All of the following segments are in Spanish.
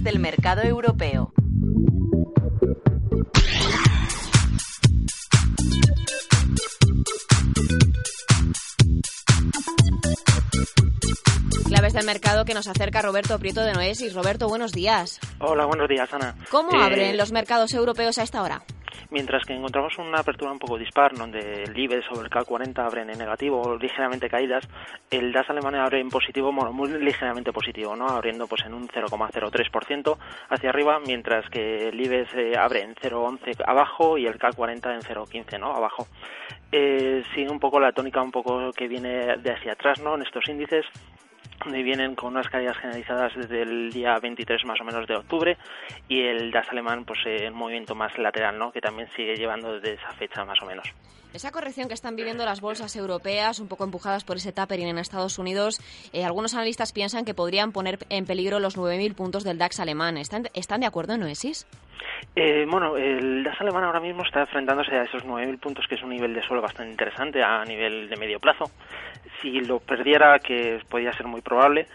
Claves del mercado europeo. Claves del mercado que nos acerca Roberto Prieto de Noesis. Roberto, buenos días. Hola, buenos días, Ana. ¿Cómo Eh, abren los mercados europeos a esta hora? Mientras que encontramos una apertura un poco dispar, donde el IBEX sobre el CAC 40 abren en negativo o ligeramente caídas, el DAX alemán abre en positivo, bueno, muy ligeramente positivo, ¿no? Abriendo pues en un 0,03% hacia arriba, mientras que el IBEX abre en 0,11 abajo y el CAC 40 en 0,15, ¿no? Abajo. Eh, sigue un poco la tónica un poco que viene de hacia atrás, ¿no? En estos índices donde vienen con unas caídas generalizadas desde el día 23 más o menos de octubre y el DAX alemán pues eh, en movimiento más lateral, ¿no? Que también sigue llevando desde esa fecha más o menos. Esa corrección que están viviendo las bolsas europeas, un poco empujadas por ese tapering en Estados Unidos, eh, algunos analistas piensan que podrían poner en peligro los 9.000 puntos del DAX alemán. ¿Están, ¿Están de acuerdo, Noesis? Eh, bueno, el DAX alemán ahora mismo está enfrentándose a esos 9.000 puntos, que es un nivel de suelo bastante interesante a nivel de medio plazo. Si lo perdiera, que podría ser muy probable,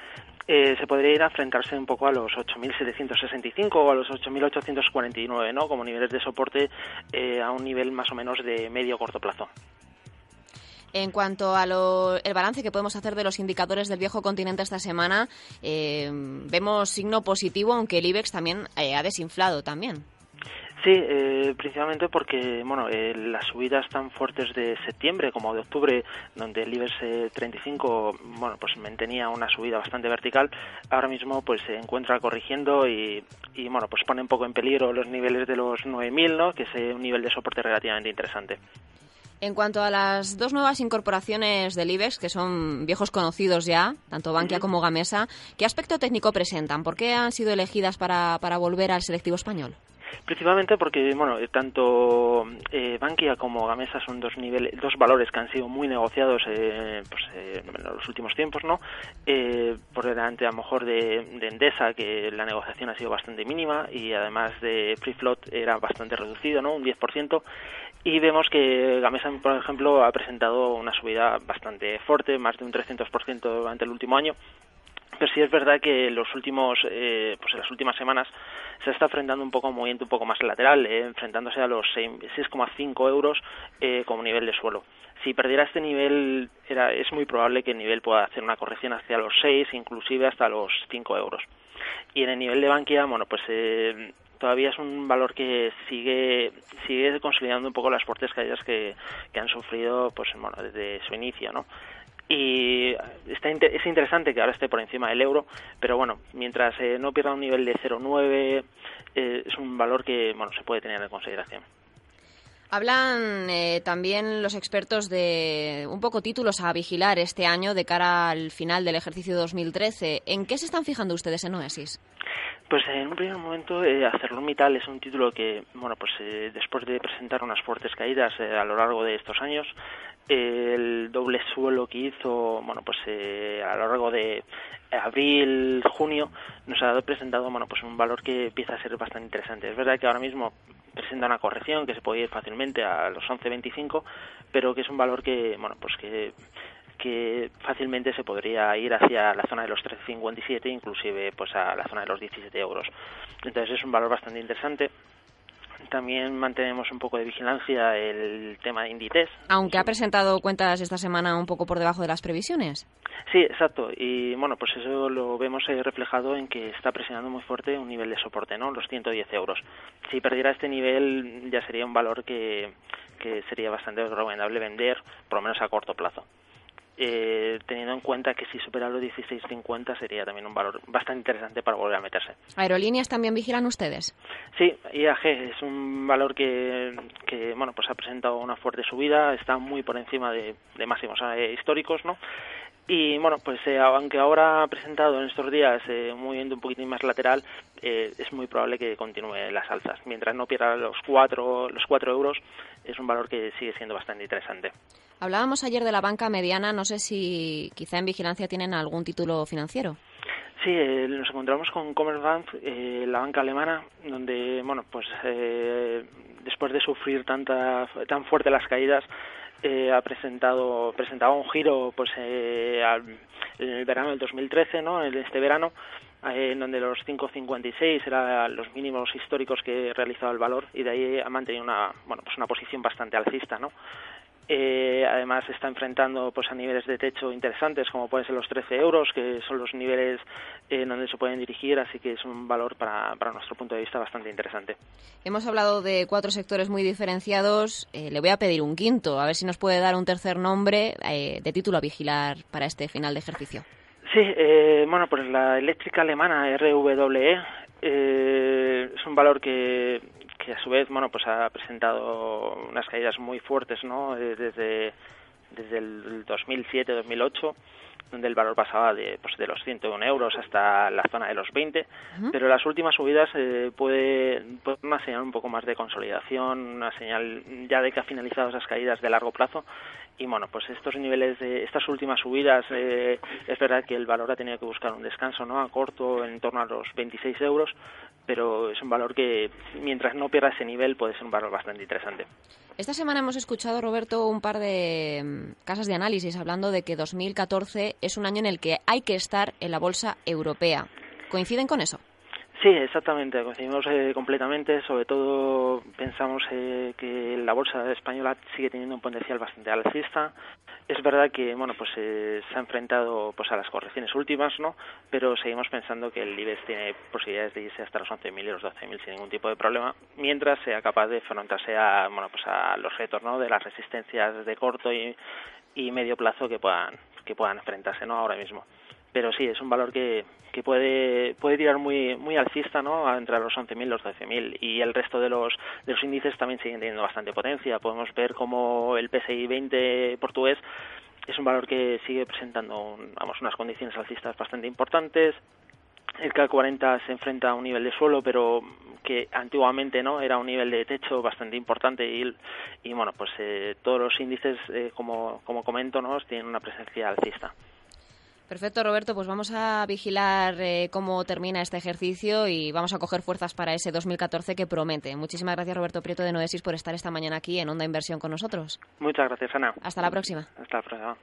eh, se podría ir a enfrentarse un poco a los 8.765 o a los 8.849, ¿no? Como niveles de soporte eh, a un nivel más o menos de medio corto plazo. En cuanto a lo, el balance que podemos hacer de los indicadores del viejo continente esta semana, eh, vemos signo positivo, aunque el IBEX también eh, ha desinflado también. Sí, eh, principalmente porque bueno, eh, las subidas tan fuertes de septiembre como de octubre, donde el IBEX eh, 35 bueno, pues mantenía una subida bastante vertical, ahora mismo pues se encuentra corrigiendo y, y bueno, pues pone un poco en peligro los niveles de los 9000, ¿no? que es eh, un nivel de soporte relativamente interesante. En cuanto a las dos nuevas incorporaciones del IBEX, que son viejos conocidos ya, tanto Bankia como Gamesa, ¿qué aspecto técnico presentan? ¿Por qué han sido elegidas para, para volver al selectivo español? Principalmente porque, bueno, eh, tanto eh, Bankia como Gamesa son dos niveles, dos valores que han sido muy negociados eh, pues, eh, en los últimos tiempos, ¿no? Eh, por delante, a lo mejor, de, de, Endesa, que la negociación ha sido bastante mínima y además de Free Float era bastante reducido, ¿no? Un 10%. Y vemos que Gamesa, por ejemplo, ha presentado una subida bastante fuerte, más de un 300% durante el último año. Pero sí es verdad que los últimos, eh, pues en las últimas semanas se está enfrentando un poco a un movimiento un poco más lateral, eh, enfrentándose a los 6,5 euros eh, como nivel de suelo. Si perdiera este nivel, era, es muy probable que el nivel pueda hacer una corrección hacia los 6, inclusive hasta los 5 euros. Y en el nivel de Bankia, bueno, pues eh, todavía es un valor que sigue sigue consolidando un poco las fuertes caídas que, que han sufrido pues bueno desde su inicio no y está, es interesante que ahora esté por encima del euro, pero bueno, mientras eh, no pierda un nivel de 0,9 eh, es un valor que bueno se puede tener en consideración. Hablan eh, también los expertos de un poco títulos a vigilar este año de cara al final del ejercicio 2013. ¿En qué se están fijando ustedes en Oasis? Pues en un primer momento, eh, ArcelorMittal es un título que, bueno, pues eh, después de presentar unas fuertes caídas eh, a lo largo de estos años, el doble suelo que hizo, bueno, pues eh, a lo largo de abril, junio, nos ha presentado, bueno, pues un valor que empieza a ser bastante interesante. Es verdad que ahora mismo presenta una corrección que se puede ir fácilmente a los 11.25, pero que es un valor que, bueno, pues que que fácilmente se podría ir hacia la zona de los 13,57 inclusive pues a la zona de los 17 euros entonces es un valor bastante interesante también mantenemos un poco de vigilancia el tema de Inditex. Aunque ha presentado cuentas esta semana un poco por debajo de las previsiones. Sí, exacto. Y bueno, pues eso lo vemos reflejado en que está presionando muy fuerte un nivel de soporte, ¿no? Los 110 euros. Si perdiera este nivel ya sería un valor que, que sería bastante recomendable vender, por lo menos a corto plazo. Eh, teniendo en cuenta que si supera los 16.50 sería también un valor bastante interesante para volver a meterse. ¿Aerolíneas también vigilan ustedes? Sí, IAG es un valor que, que bueno pues ha presentado una fuerte subida, está muy por encima de, de máximos eh, históricos, ¿no? Y bueno, pues eh, aunque ahora ha presentado en estos días eh, un movimiento un poquitín más lateral, eh, es muy probable que continúe las alzas. Mientras no pierda los cuatro, los cuatro euros, es un valor que sigue siendo bastante interesante. Hablábamos ayer de la banca mediana, no sé si quizá en vigilancia tienen algún título financiero. Sí, eh, nos encontramos con Commerzbank, eh, la banca alemana, donde, bueno, pues eh, después de sufrir tanta, tan fuerte las caídas, eh, ha presentado presentaba un giro pues eh, al, en el verano del 2013, ¿no? En este verano eh, en donde los 5.56 eran los mínimos históricos que realizaba el valor y de ahí ha mantenido una, bueno, pues una posición bastante alcista, ¿no? Eh, además está enfrentando pues a niveles de techo interesantes como pueden ser los 13 euros que son los niveles en donde se pueden dirigir así que es un valor para, para nuestro punto de vista bastante interesante. Hemos hablado de cuatro sectores muy diferenciados. Eh, le voy a pedir un quinto a ver si nos puede dar un tercer nombre eh, de título a vigilar para este final de ejercicio. Sí bueno pues la eléctrica alemana RWE es un valor que que a su vez bueno pues ha presentado unas caídas muy fuertes no eh, desde desde el 2007 2008 donde el valor pasaba de, pues, de los 101 euros hasta la zona de los 20, pero las últimas subidas eh, puede, puede una señal un poco más de consolidación, una señal ya de que ha finalizado esas caídas de largo plazo y bueno, pues estos niveles de estas últimas subidas eh, es verdad que el valor ha tenido que buscar un descanso, ¿no? A corto en torno a los 26 euros, pero es un valor que mientras no pierda ese nivel puede ser un valor bastante interesante. Esta semana hemos escuchado, Roberto, un par de mm, casas de análisis hablando de que 2014 es un año en el que hay que estar en la bolsa europea. ¿Coinciden con eso? Sí, exactamente, coincidimos eh, completamente. Sobre todo pensamos eh, que la bolsa española sigue teniendo un potencial bastante alcista. Es verdad que bueno, pues eh, se ha enfrentado pues a las correcciones últimas, ¿no? Pero seguimos pensando que el IBEX tiene posibilidades de irse hasta los 11.000 y los 12.000 sin ningún tipo de problema, mientras sea capaz de enfrentarse a bueno, pues a los retos, ¿no? De las resistencias de corto y, y medio plazo que puedan que puedan enfrentarse, ¿no? Ahora mismo pero sí, es un valor que, que puede, puede tirar muy, muy alcista, ¿no? Entre los 11.000 y los 12.000 y el resto de los, de los índices también siguen teniendo bastante potencia. Podemos ver como el PSI 20 portugués es un valor que sigue presentando vamos, unas condiciones alcistas bastante importantes. El CAC 40 se enfrenta a un nivel de suelo, pero que antiguamente no era un nivel de techo bastante importante y, y bueno, pues eh, todos los índices, eh, como, como comento, ¿no? tienen una presencia alcista. Perfecto, Roberto. Pues vamos a vigilar eh, cómo termina este ejercicio y vamos a coger fuerzas para ese 2014 que promete. Muchísimas gracias, Roberto Prieto de Noesis, por estar esta mañana aquí en Onda Inversión con nosotros. Muchas gracias, Ana. Hasta la próxima. Hasta la próxima.